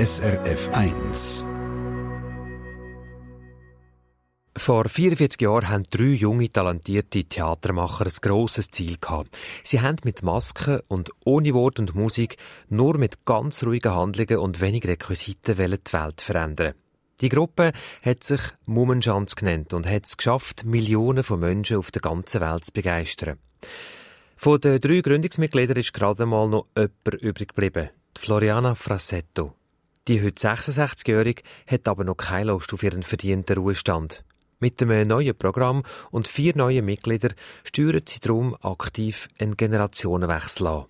SRF 1. Vor 44 Jahren haben drei junge, talentierte Theatermacher ein grosses Ziel gehabt. Sie haben mit Masken und ohne Wort und Musik nur mit ganz ruhigen Handlungen und wenig Requisiten die Welt verändern. Die Gruppe hat sich Mummenschanz genannt und hat es geschafft, Millionen von Menschen auf der ganzen Welt zu begeistern. Von den drei Gründungsmitgliedern ist gerade mal noch jemand übrig geblieben. Floriana Frassetto. Die heute 66-Jährige hat aber noch keine Lust auf ihren verdienten Ruhestand. Mit einem neuen Programm und vier neuen Mitgliedern steuert sie darum aktiv einen Generationenwechsel an.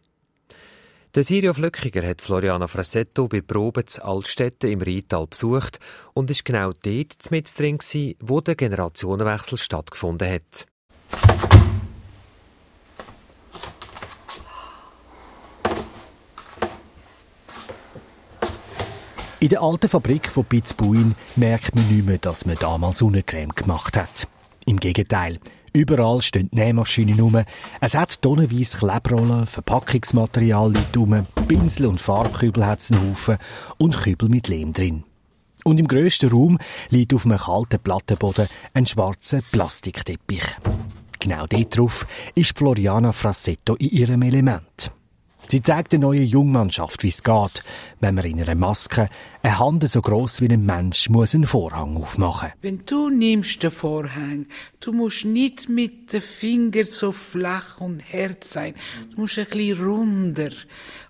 Der Sirio Flückiger hat Floriana Frassetto bei Proben zu Altstädten im Rheintal besucht und ist genau dort mit drin, wo der Generationenwechsel stattgefunden hat. In der alten Fabrik von Pitzbuin merkt man nicht mehr, dass man damals Sonnencreme gemacht hat. Im Gegenteil. Überall stehen Nähmaschinen rum. Es hat tonnenweise Klebrollen, Verpackungsmaterial liegt rum, Pinsel und Farbkübel hat es einen Haufen und Kübel mit Lehm drin. Und im grössten Raum liegt auf einem kalten Plattenboden ein schwarzer Plastikteppich. Genau dort drauf ist Floriana Frassetto in ihrem Element. Sie zeigt der neuen Jungmannschaft, wie es geht, wenn man in einer Maske eine Hand so groß wie ein Mensch muss einen Vorhang aufmachen. Wenn du nimmst den Vorhang, du musst nicht mit den Fingern so flach und hart sein. Du musst ein bisschen runder.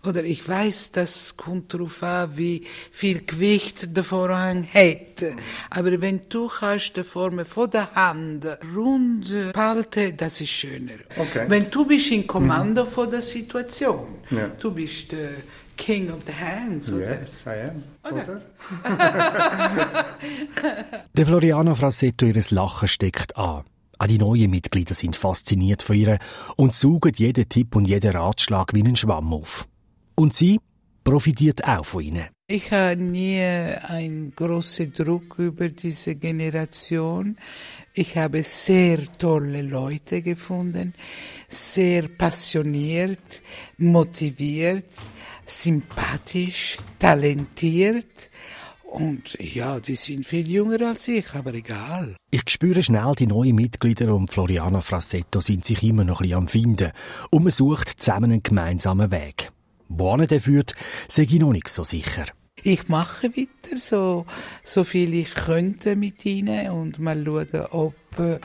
Oder ich weiß, das kommt darauf an, wie viel Gewicht der Vorhang hat. Aber wenn du kannst die Form von der Hand rund halten, das ist schöner. Okay. Wenn du bist in Kommando mhm. von der Situation, ja. du bist der King of the Hands, oder? Yes, I am. Oder? der Floriana Frassetto, ihres Lachen steckt an. Auch die neuen Mitglieder sind fasziniert von ihr und saugen jeden Tipp und jeden Ratschlag wie einen Schwamm auf. Und sie profitiert auch von ihnen. Ich habe nie einen großen Druck über diese Generation. Ich habe sehr tolle Leute gefunden, sehr passioniert, motiviert, sympathisch, talentiert. Und ja, die sind viel jünger als ich, aber egal. Ich spüre schnell, die neuen Mitglieder und Floriana Frassetto sind sich immer noch ein bisschen am Finden. Und man sucht zusammen einen gemeinsamen Weg. Wohin der führt, sei ich noch nicht so sicher. Ich mache weiter, so, so viel ich könnte mit ihnen und mal schauen, ob äh,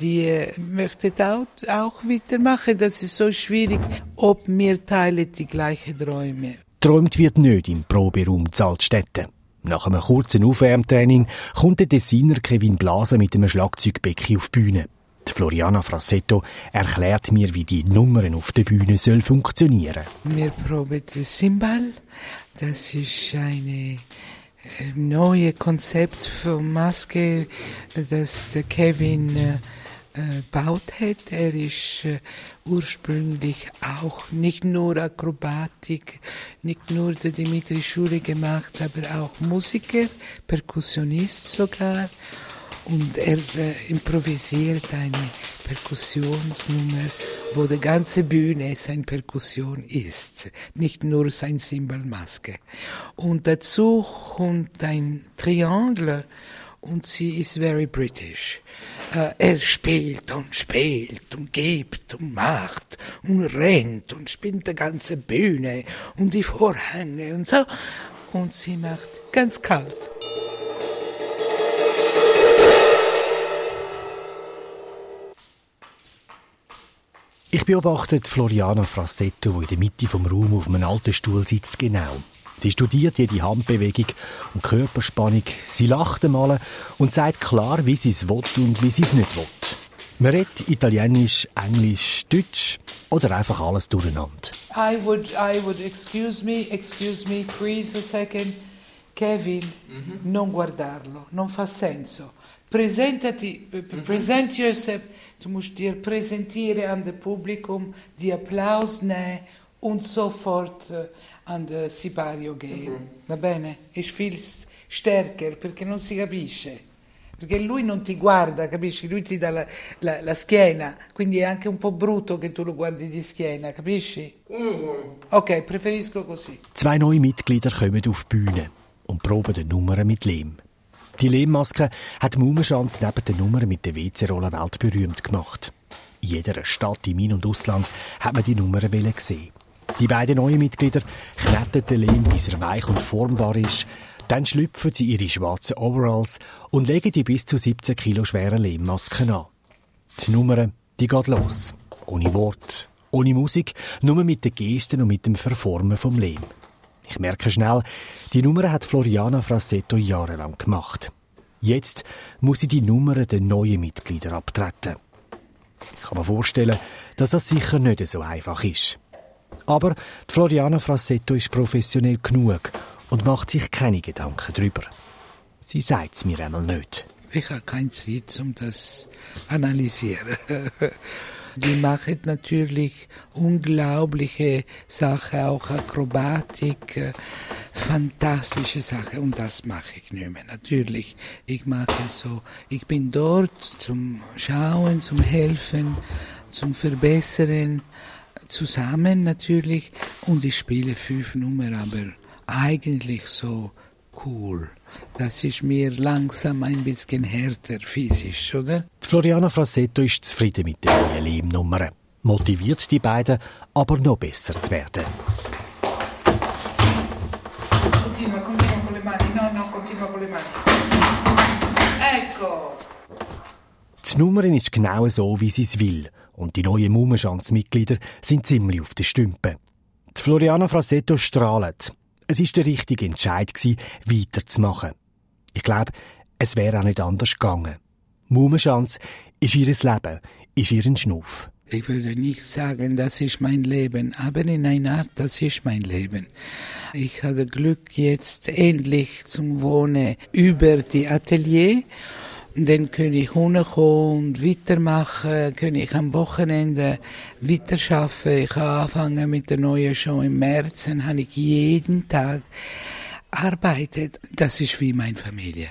die möchten auch, auch weitermachen. Das ist so schwierig, ob wir teilen die gleichen Träume. Träumt wird nicht im Proberaum Zaltstätten. Nach einem kurzen Aufwärmtraining kommt der Designer Kevin Blaser mit einem Schlagzeugbecken auf die Bühne. Die Floriana Frassetto erklärt mir, wie die Nummern auf der Bühne soll funktionieren. Wir proben das Cymbal. Das ist ein neues Konzept für Maske, das der Kevin äh, äh, baut hat. Er ist äh, ursprünglich auch nicht nur Akrobatik, nicht nur der Dimitri Schule gemacht, aber auch Musiker, Perkussionist sogar und er äh, improvisiert eine Perkussionsnummer, wo die ganze Bühne sein Perkussion ist, nicht nur sein Cymbalmaske. Und dazu kommt ein Triangle und sie ist very British. Uh, er spielt und spielt und gibt und macht und rennt und spinnt die ganze Bühne und die Vorhänge und so. Und sie macht ganz kalt. Ich beobachte Floriana Frassetto, die in der Mitte vom Raum auf einem alten Stuhl sitzt, genau. Sie studiert jede Handbewegung und Körperspannung. Sie lacht einmal und sagt klar, wie sie es will und wie sie es nicht will. Man redet Italienisch, Englisch, Deutsch oder einfach alles durcheinander. I would, I would, excuse me, excuse me, freeze a second. Kevin, mm -hmm. non guardarlo, non fa senso. Presentati, mm -hmm. present yourself. Du musst dir präsentieren an das Publikum, die Applaus nehmen und sofort äh, an den Sipario gehen. Mm-hmm. Va bene? È viel stärker perché non si capisce. Perché lui non ti guarda, capisci? Lui ti dà la, la, la, schiena, quindi è anche un po' brutto che tu lo guardi di schiena, capisci? Mm-hmm. Ok, preferisco così. Zwei neue Mitglieder kommen auf die Bühne. und proben die Nummern mit Lehm. Die Lehmmaske hat Maumenschanz neben den Nummern mit der WC-Rolle weltberühmt gemacht. In jeder Stadt im In- und Ausland hat man die Nummern gesehen. Die beiden neuen Mitglieder kneten den Lehm, bis er weich und formbar ist. Dann schlüpfen sie ihre schwarzen Overalls und legen die bis zu 17 Kilo schweren Lehmmasken an. Die Nummer, die geht los. Ohne Wort, ohne Musik, nur mit den Gesten und mit dem Verformen vom Lehm. Ich merke schnell, die Nummer hat Floriana Frassetto jahrelang gemacht. Jetzt muss sie die Nummer den neuen Mitgliedern abtreten. Ich kann mir vorstellen, dass das sicher nicht so einfach ist. Aber die Floriana Frassetto ist professionell genug und macht sich keine Gedanken darüber. Sie sagt es mir einmal nicht. Ich habe keine Zeit, um das zu analysieren. Die machen natürlich unglaubliche Sachen, auch Akrobatik, äh, fantastische Sachen und das mache ich nicht mehr. Natürlich, ich mache so, ich bin dort zum Schauen, zum Helfen, zum Verbessern, zusammen natürlich und ich spiele fünf Nummern, aber eigentlich so cool. Das ist mir langsam ein bisschen härter physisch, oder? Die Floriana Frassetto ist zufrieden mit den neuen Lehmnummern. Motiviert die beiden, aber noch besser zu werden. Continua, continua con le mani. No, no, continua con le mani. Ecco. Die Nummer ist genau so, wie sie es will. Und die neuen Mummenschanz-Mitglieder sind ziemlich auf den Stümpen. Die Floriana Frassetto strahlt. Es ist der richtige Entscheid, gewesen, weiterzumachen. Ich glaube, es wäre auch nicht anders gegangen. Mummenschanz ist ihr Leben, ist ihr Schnuff. Ich würde nicht sagen, das ist mein Leben, aber in einer Art, das ist mein Leben. Ich hatte Glück jetzt endlich zum Wohnen über die Atelier. Und dann kann ich runterkommen und weitermachen, kann ich am Wochenende weiterarbeiten. Ich habe angefangen mit der neuen Show im März, dann habe ich jeden Tag arbeitet. Das ist wie meine Familie.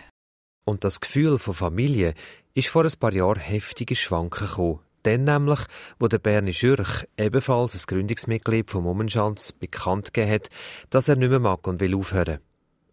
Und das Gefühl von Familie ist vor ein paar Jahren heftige Schwanken gekommen. Dann nämlich, wo der Bernie Schürch, ebenfalls ein Gründungsmitglied vom Mummenschanz, bekannt gegeben hat, dass er nicht mehr mag und will aufhören.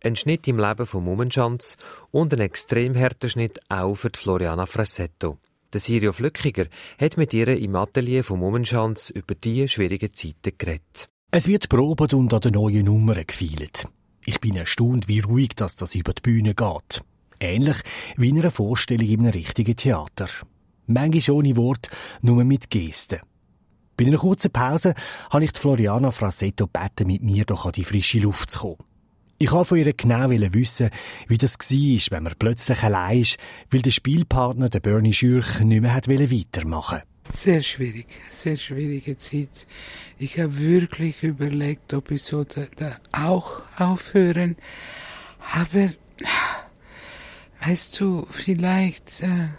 Ein Schnitt im Leben von Mummenschanz und ein extrem harter Schnitt auch für Floriana Frassetto. Der Sirio Flückiger hat mit ihr im Atelier vom Mummenschanz über diese schwierigen Zeiten geredet. Es wird probt und an den neuen Nummern gefeilt. Ich bin erstaunt, wie ruhig das, das über die Bühne geht. Ähnlich wie in einer Vorstellung in einem richtigen Theater. Manchmal ohne Wort, nur mit Gesten. Bei einer kurzen Pause habe ich Floriana Frassetto gebeten, mit mir doch an die frische Luft zu kommen. Ich wollte von ihr genau wissen, wie das war, wenn man plötzlich allein ist, weil der Spielpartner, der Bernie Schürch, nicht mehr weitermachen wollte. Sehr schwierig, sehr schwierige Zeit. Ich habe wirklich überlegt, ob ich so da, da auch aufhören. Aber, weißt du, vielleicht, äh,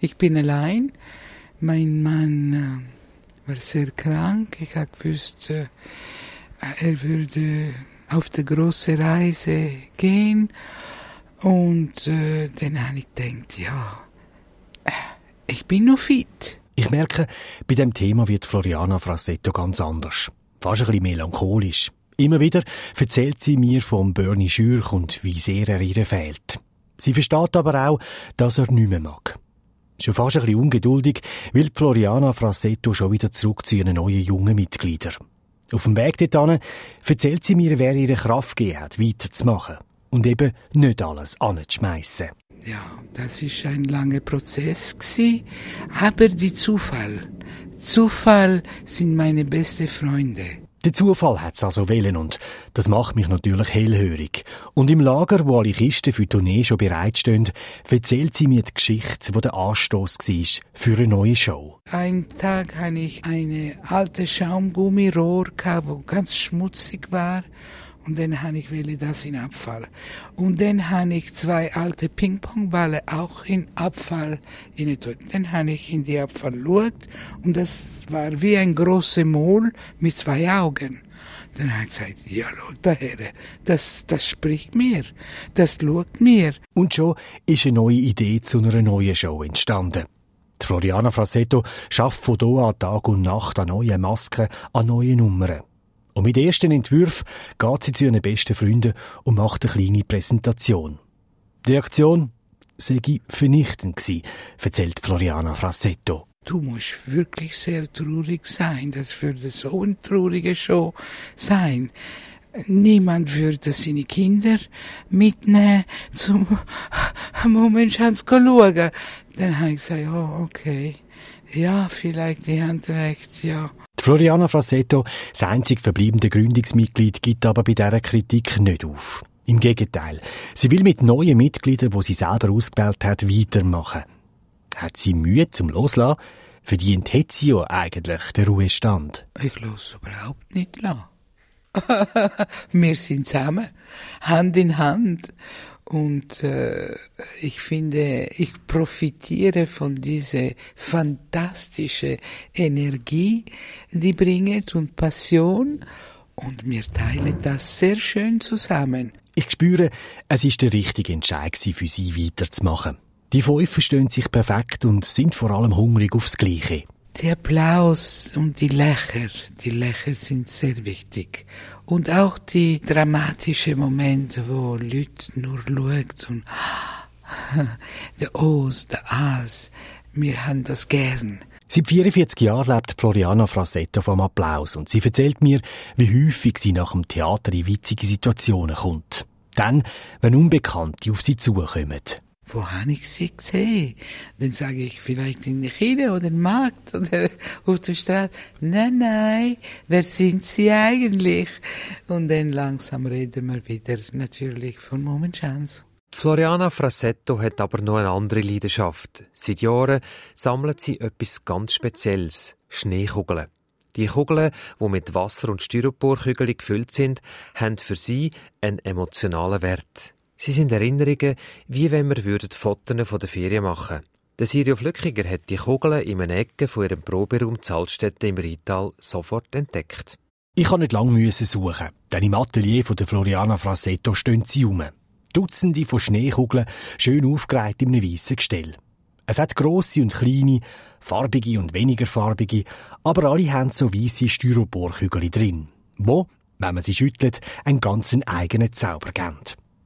ich bin allein. Mein Mann äh, war sehr krank. Ich habe gewusst, äh, er würde auf die große Reise gehen. Und äh, dann habe ich gedacht, ja, äh, ich bin noch fit. Ich merke, bei dem Thema wird Floriana Frassetto ganz anders. Fast ein bisschen melancholisch. Immer wieder erzählt sie mir vom Bernie Schürch und wie sehr er ihr fehlt. Sie versteht aber auch, dass er nicht mehr mag. Schon fast ein bisschen ungeduldig will Floriana Frassetto schon wieder zurück zu ihren neuen jungen Mitgliedern. Auf dem Weg dorthin erzählt sie mir, wer ihre Kraft gegeben hat, weiterzumachen und eben nicht alles anzuschmeissen. Ja, das ist ein langer Prozess gewesen, aber die Zufall, Zufall sind meine besten Freunde. Der Zufall hat's also wählen und das macht mich natürlich hellhörig. Und im Lager, wo alle Kisten für die Tournee schon bereitstehen, erzählt sie mir die Geschichte, wo der Anstoß war für eine neue Show. Ein Tag hatte ich eine alte Schaumgummirohr, wo ganz schmutzig war und dann habe ich will das in Abfall. Und dann habe ich zwei alte Ping-Pong-Balle auch in Abfall in Dann habe ich in die Abfall geschaut und das war wie ein großer Mol mit zwei Augen. Dann habe ich gesagt, ja, schau daher, das, das spricht mir, das schaut mir. Und schon ist eine neue Idee zu einer neuen Show entstanden. Die Floriana Frassetto schafft von hier an Tag und Nacht an neuen Masken, an neuen Nummern. Und mit ersten Entwürfen geht sie zu ihren besten Freunden und macht eine kleine Präsentation. Die Reaktion sei vernichtend gewesen, erzählt Floriana Frassetto. Du musst wirklich sehr traurig sein. Das würde so eine traurige Show sein. Niemand würde seine Kinder mitnehmen zum Moment schauen. Dann habe ich gesagt, oh, okay. Ja, vielleicht die Hand recht, ja. Floriana Frassetto, das einzig verbliebene Gründungsmitglied, gibt aber bei dieser Kritik nicht auf. Im Gegenteil. Sie will mit neuen Mitgliedern, die sie selber ausgewählt hat, weitermachen. Hat sie Mühe zum Loslassen? Verdient hat sie ja eigentlich den Ruhestand. Ich los überhaupt nicht lassen. Wir sind zusammen, Hand in Hand. Und äh, ich finde, ich profitiere von dieser fantastischen Energie, die bringt und Passion. Und wir teilen das sehr schön zusammen. Ich spüre, es ist der richtige Entscheid für sie weiterzumachen. Die fünf verstehen sich perfekt und sind vor allem hungrig aufs Gleiche. Der Applaus und die Lächer, die Lächer sind sehr wichtig. Und auch die dramatischen Momente, wo Leute nur schauen und der Os, der As, wir haben das gern. Seit 44 Jahren lebt Floriana Frasetto vom Applaus und sie erzählt mir, wie häufig sie nach dem Theater in witzige Situationen kommt. Dann, wenn Unbekannte auf sie zukommen. Wo habe ich sie gesehen? Dann sage ich vielleicht in der Kirche oder im Markt oder auf der Straße. Nein, nein, wer sind sie eigentlich? Und dann langsam reden wir wieder natürlich von Momentchance. Floriana Frasetto hat aber noch eine andere Leidenschaft. Seit Jahren sammelt sie etwas ganz Spezielles: Schneekugeln. Die Kugeln, die mit Wasser und Styroporkügeln gefüllt sind, haben für sie einen emotionalen Wert. Sie sind Erinnerungen, wie wenn wir Fotos von der Ferien machen Der Sirio Flückiger hat die Kugeln in einer Ecke von ihrem Proberaum Zaltstätte im Rheintal sofort entdeckt. Ich kann nicht lange suchen, denn im Atelier von der Floriana Frasetto stehen sie rum. Dutzende von Schneekugeln, schön aufgereiht in einem weißen Gestell. Es hat grosse und kleine, farbige und weniger farbige, aber alle haben so weisse Styroporkügel drin, wo, wenn man sie schüttelt, einen ganzen eigenen Zauber geben.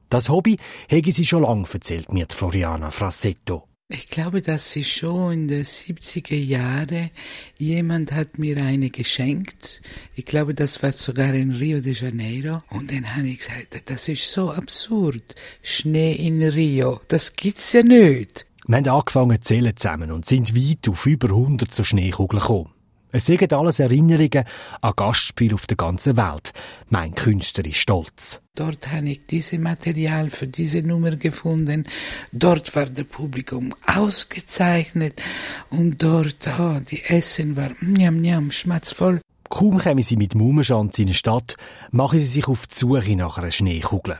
Das Hobby hege sie schon lange, erzählt mir Floriana Frassetto. Ich glaube, dass ist schon in den 70er Jahren. Jemand hat mir eine geschenkt. Ich glaube, das war sogar in Rio de Janeiro. Und dann habe ich gesagt, das ist so absurd. Schnee in Rio, das gibt's ja nicht. Wir haben angefangen zu zählen zusammen und sind weit auf über 100 so Schneekugeln gekommen. Es sind alles Erinnerungen an Gastspiele auf der ganzen Welt. Mein Künstler ist stolz. Dort habe ich dieses Material für diese Nummer gefunden. Dort war das Publikum ausgezeichnet und dort, oh, die Essen war njam njam, schmatzvoll. Kaum kommen sie mit Mumenschanz in die Stadt, machen sie sich auf die Suche nach einer Schneekugel.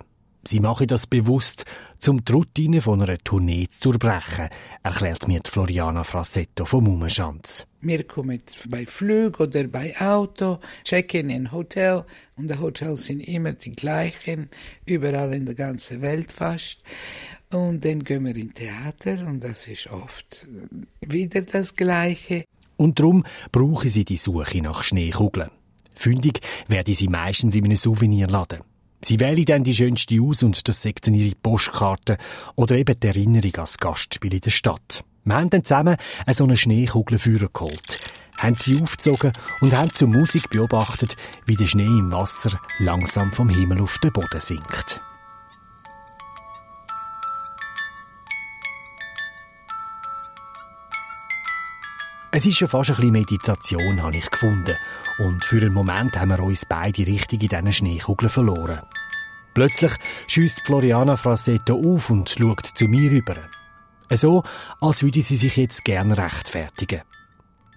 Sie machen das bewusst, um die Routine von einer Tournee zu durchbrechen, erklärt mir Floriana Frassetto vom Mumenschanz. Wir kommen bei Flug oder bei Auto, checken in Hotel und die Hotels sind immer die gleichen, überall in der ganzen Welt fast. Und dann gehen wir in Theater und das ist oft wieder das Gleiche. Und darum brauchen sie die Suche nach Schneekugeln. Fündig werden sie meistens in einem Souvenirladen. Sie wählen dann die schönste aus und das sagt dann ihre Postkarte oder eben die Erinnerung das Gastspiel in der Stadt. Wir haben dann zusammen so eine Schneekugel geholt, haben sie aufgezogen und haben zur Musik beobachtet, wie der Schnee im Wasser langsam vom Himmel auf den Boden sinkt. Es ist schon fast ein bisschen Meditation, habe ich gefunden. Und für einen Moment haben wir uns beide richtig in diesen Schneekugeln verloren. Plötzlich schießt Floriana Frassetto auf und schaut zu mir rüber. So, als würde sie sich jetzt gern rechtfertigen.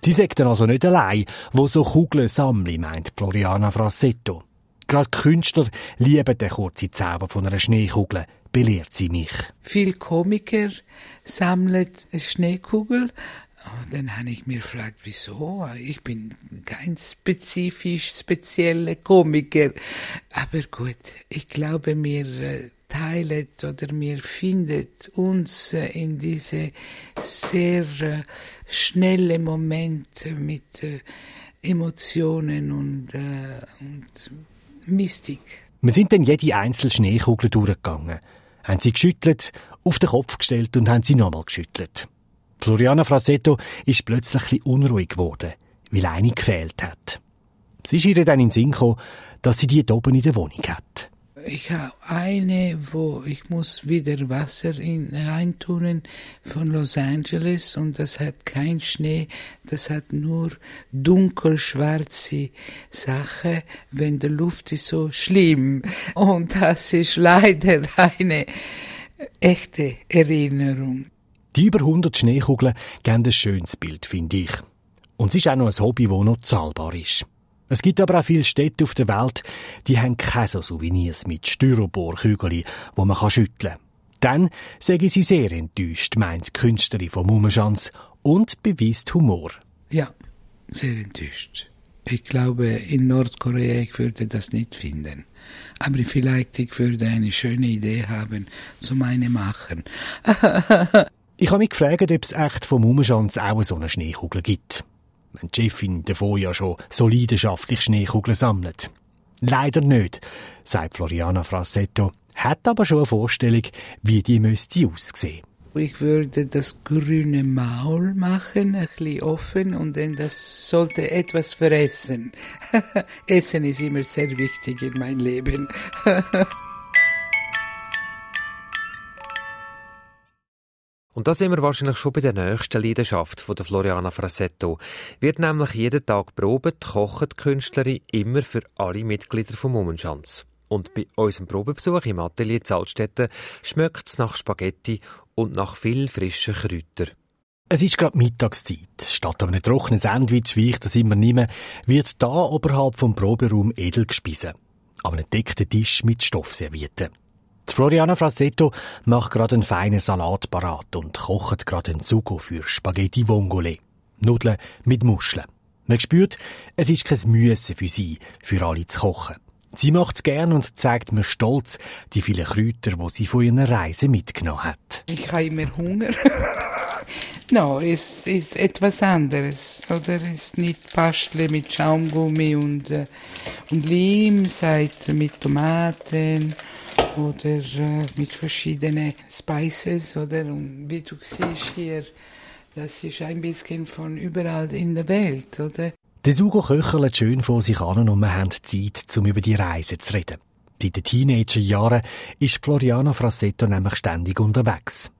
Sie sagt also nicht allein, wo so Kugeln sammle, meint Floriana Frassetto. Gerade Künstler lieben den kurzen Zauber von einer Schneekugel, belehrt sie mich. Viele Komiker sammeln Schneekugel dann habe ich mir gefragt, wieso? Ich bin kein spezifisch spezieller Komiker. Aber gut, ich glaube, mir äh, teilt oder mir findet uns äh, in diese sehr äh, schnelle Momente mit Emotionen und, äh, und Mystik. Wir sind dann jede einzelne Schneekugel durchgegangen, haben sie geschüttelt, auf den Kopf gestellt und haben sie nochmal geschüttelt. Floriana Frasetto ist plötzlich ein unruhig geworden, weil eine gefehlt hat. Sie ist ihr dann in den Sinn gekommen, dass sie die hier oben in der Wohnung hat. Ich habe eine, wo ich muss wieder Wasser in, reintun von Los Angeles und das hat kein Schnee, das hat nur dunkelschwarze Sache, wenn die Luft ist so schlimm. Und das ist leider eine echte Erinnerung. Die über 100 Schneekugeln geben ein schönes Bild, finde ich. Und es ist auch noch ein Hobby, das noch zahlbar ist. Es gibt aber auch viele Städte auf der Welt, die haben keine so Souvenirs mit Styroporkügeln, wo man schütteln kann. Dann sage sie sehr enttäuscht, meint die Künstlerin von Mummenschanz und beweist Humor. Ja, sehr enttäuscht. Ich glaube, in Nordkorea ich würde das nicht finden. Aber vielleicht ich würde eine schöne Idee haben, zu meine machen. ich habe mich gefragt, ob es echt vom Mummenschanz auch so eine Schneekugel gibt wenn die davon ja schon so leidenschaftlich Schneekugeln sammelt. Leider nicht, sagt Floriana Frassetto, hat aber schon eine Vorstellung, wie die müsste aussehen. Ich würde das grüne Maul machen, ein bisschen offen, und dann das sollte etwas fressen. Essen ist immer sehr wichtig in meinem Leben. Und da sind wir wahrscheinlich schon bei der nächsten Leidenschaft von der Floriana Frasetto. Wird nämlich jeden Tag probet, kocht die Künstlerin immer für alle Mitglieder vom Mummenschanz. Und bei unserem Probebesuch im Atelier Zaltstätten schmeckt es nach Spaghetti und nach viel frischen Kräutern. Es ist gerade Mittagszeit. Statt einem trockenen Sandwich, wie ich das immer nehme, wird da oberhalb vom Proberaum edel gespiesen. An einem deckten Tisch mit Stoffservietten. Floriana Frasetto macht gerade einen feinen Salat parat und kocht gerade einen Sugo für Spaghetti Vongole. Nudeln mit Muscheln. Man spürt, es ist kein Müsse für sie, für alle zu kochen. Sie macht es gern und zeigt mir stolz die vielen Kräuter, die sie von ihrer Reise mitgenommen hat. Ich habe immer Hunger. no, es ist etwas anderes. Oder es ist nicht Pastle mit Schaumgummi und, äh, und Lehm, seit mit Tomaten oder äh, mit verschiedenen Spices oder und wie du siehst hier, das ist ein bisschen von überall in der Welt, oder? Der Sugo köchelt schön vor sich an und wir haben Zeit, um über die Reise zu reden. In den Teenagerjahren ist Floriana Frassetto nämlich ständig unterwegs.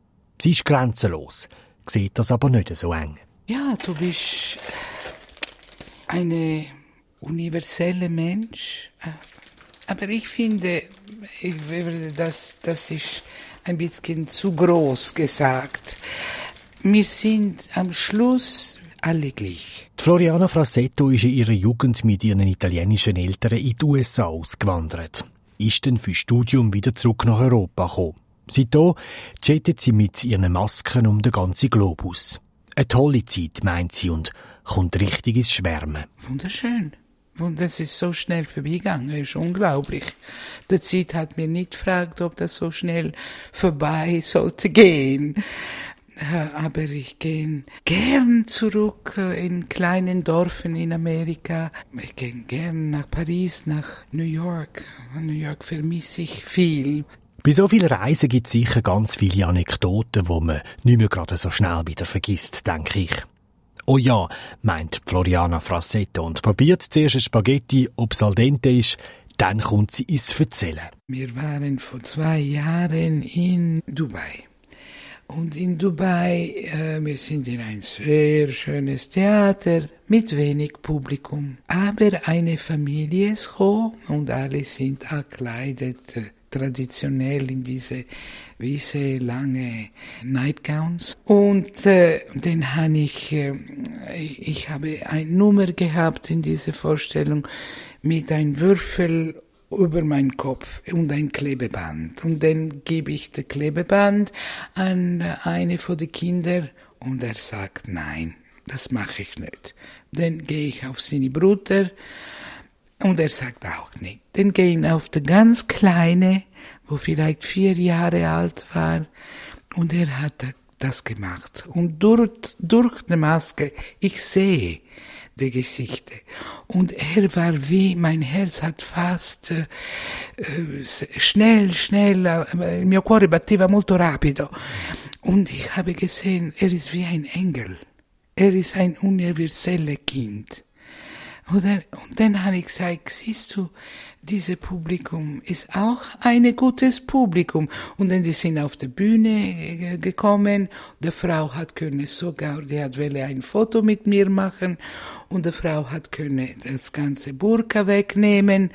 Sie ist grenzenlos, sieht das aber nicht so eng. Ja, du bist eine universelle Mensch, äh, aber ich finde, ich würde das, das ist ein bisschen zu groß gesagt. Wir sind am Schluss alle gleich. Die Floriana Frassetto ist in ihrer Jugend mit ihren italienischen Eltern in die USA ausgewandert. Ist dann für Studium wieder zurück nach Europa gekommen. Seitdem jettet sie mit ihren Masken um den ganzen Globus. Eine tolle Zeit, meint sie, und kommt richtig ins Schwärmen. Wunderschön. Und das ist so schnell vorbeigegangen, ist unglaublich. Die Zeit hat mir nicht gefragt, ob das so schnell vorbei sollte gehen. Aber ich gehe gern zurück in kleinen Dörfern in Amerika. Ich gehe gern nach Paris, nach New York. New York vermisse ich viel. Bei so vielen Reisen gibt es sicher ganz viele Anekdoten, die man nicht mehr gerade so schnell wieder vergisst, denke ich. Oh ja, meint Floriana Frassetto und probiert zuerst ein Spaghetti, ob es al dente ist, dann kommt sie ins Verzählen. Wir waren vor zwei Jahren in Dubai. Und in Dubai, äh, wir sind in ein sehr schönes Theater mit wenig Publikum. Aber eine Familie ist gekommen und alle sind gekleidet äh, traditionell in diese weiße lange Nightgowns und äh, den habe ich, äh, ich, ich habe eine Nummer gehabt in dieser Vorstellung mit einem Würfel über meinen Kopf und ein Klebeband und dann gebe ich das Klebeband an eine von den Kindern und er sagt nein, das mache ich nicht. Dann gehe ich auf seine Bruder und er sagt auch nicht. Dann gehen auf die ganz kleine, wo vielleicht vier Jahre alt war, und er hat das gemacht. Und durch, durch die Maske, ich sehe, die Gesichter. Und er war wie, mein Herz hat fast äh, schnell, schnell, äh, il mio cuore batteva molto rapido. Und ich habe gesehen, er ist wie ein Engel. Er ist ein universelles Kind. Oder? Und dann habe ich gesagt, siehst du, dieses Publikum ist auch ein gutes Publikum. Und dann die sind auf die Bühne gekommen. Die Frau hat können sogar, die hat welle ein Foto mit mir machen. Und die Frau hat können das ganze Burka wegnehmen.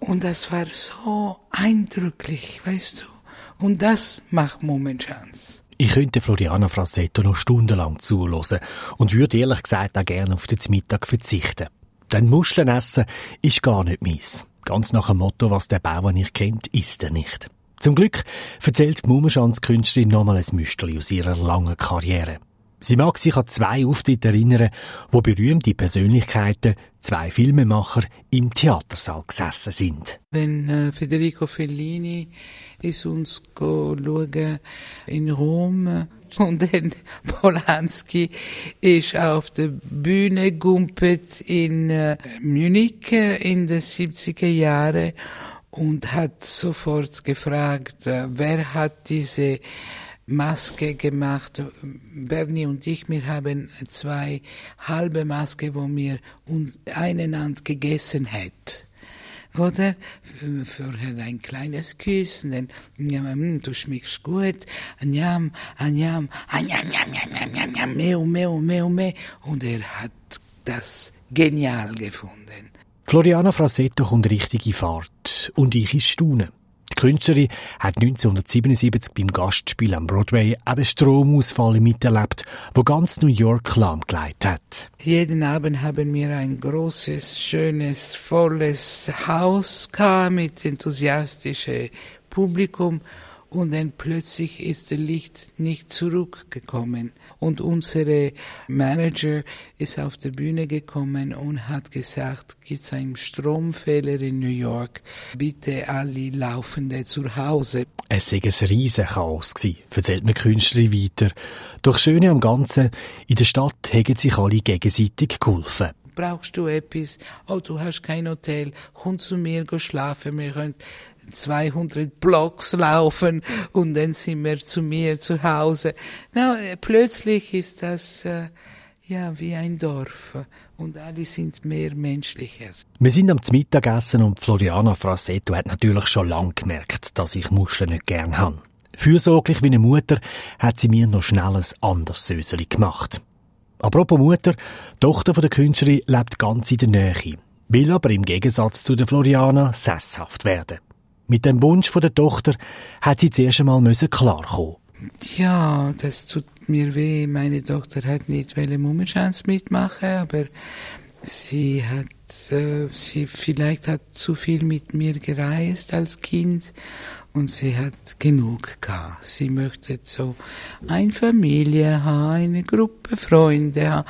Und das war so eindrücklich, weißt du. Und das macht Momenchance. Ich könnte Floriana Frassetto noch stundenlang zuhören und würde ehrlich gesagt auch gerne auf den Mittag verzichten. Denn Muscheln essen ist gar nicht meins. Ganz nach dem Motto, was der Bauer nicht kennt, isst er nicht. Zum Glück erzählt die Mummenschanz-Künstlerin nochmal ein Müsterli aus ihrer langen Karriere. Sie mag sich an zwei Auftritte erinnern, wo berühmte Persönlichkeiten, zwei Filmemacher, im Theatersaal gesessen sind. Wenn äh, Federico Fellini ist uns in Rom und dann Polanski ist auf der Bühne gumpet in äh, Munich in den 70er Jahren und hat sofort gefragt, äh, wer hat diese Maske gemacht. Bernie und ich, wir haben zwei halbe Maske, wo wir uns einander gegessen hätten oder? Vorher ein kleines Küssen, dann, du schmeckst gut, anjam, anjam, anjam, anjam, anjam, anjam, meu, meu, meu, meu. Und er hat das genial gefunden. Floriana Frasetto kommt richtige Fahrt und ich ist Staunen. Künstlerin hat 1977 beim Gastspiel am Broadway auch den Stromausfall miterlebt, wo ganz New York lahmgelegt hat. Jeden Abend haben wir ein großes, schönes, volles Haus mit enthusiastischem Publikum und dann plötzlich ist das Licht nicht zurückgekommen. Und unsere Manager ist auf die Bühne gekommen und hat gesagt, gibt es einen Stromfehler in New York, bitte alle Laufende zu Hause. Es war ein riesen Chaos, erzählt mir Künstlerin weiter. Doch Schöne am Ganzen, in der Stadt haben sich alle gegenseitig geholfen brauchst du etwas? Oh, du hast kein Hotel. Komm zu mir, go schlafen. Wir können 200 Blocks laufen und dann sind wir zu mir zu Hause. Na, plötzlich ist das äh, ja wie ein Dorf und alle sind mehr menschlicher. Wir sind am Mittagessen und Floriana Frassetto hat natürlich schon lange gemerkt, dass ich Muscheln nicht gern habe. Fürsorglich wie eine Mutter hat sie mir noch schnell ein anderes Söseli gemacht. Apropos Mutter, die Tochter der Künstlerin lebt ganz in der Nähe, will aber im Gegensatz zu der Floriana sesshaft werden. Mit dem Wunsch der Tochter hat sie zuerst einmal klarkommen. Ja, das tut mir weh. Meine Tochter hat nicht welche Mummenschanz mitmachen, aber sie hat, äh, sie vielleicht hat zu viel mit mir gereist als Kind und sie hat genug gehabt. Sie möchte so eine Familie haben, eine Gruppe Freunde haben,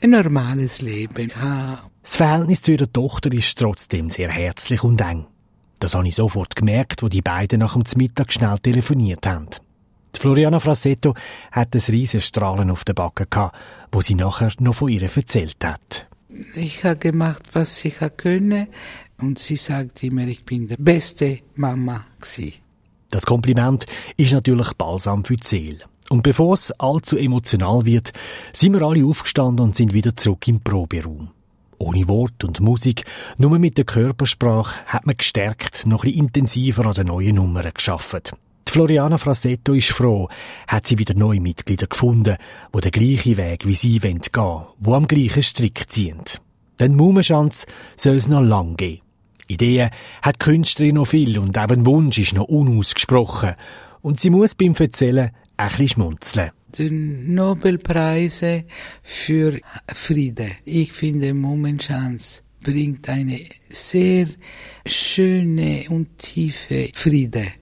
ein normales Leben haben. Das Verhältnis zu ihrer Tochter ist trotzdem sehr herzlich und eng. Das habe ich sofort gemerkt, wo die beiden nach dem Mittag schnell telefoniert haben. Die Floriana Frassetto hat ein riesiges Strahlen auf der Backe gehabt, wo sie nachher noch von ihr erzählt hat. Ich habe gemacht, was ich können, und sie sagt immer, ich bin die beste Mama gewesen. Das Kompliment ist natürlich balsam für die Seele. Und bevor es allzu emotional wird, sind wir alle aufgestanden und sind wieder zurück im Proberaum. Ohne Wort und Musik, nur mit der Körpersprache hat man gestärkt noch ein intensiver an den neuen Nummern geschaffen. Die Floriana Frasetto ist froh, hat sie wieder neue Mitglieder gefunden, wo den gleichen Weg wie sie gehen wollen, wo am gleichen Strick ziehen. Denn Mummenschanz soll es noch lang gehen. Ideen hat die Künstlerin noch viel und ein Wunsch ist noch unausgesprochen. Und sie muss beim Erzählen ein bisschen schmunzeln die Nobelpreise für Friede. Ich finde, Momenchance bringt eine sehr schöne und tiefe Friede.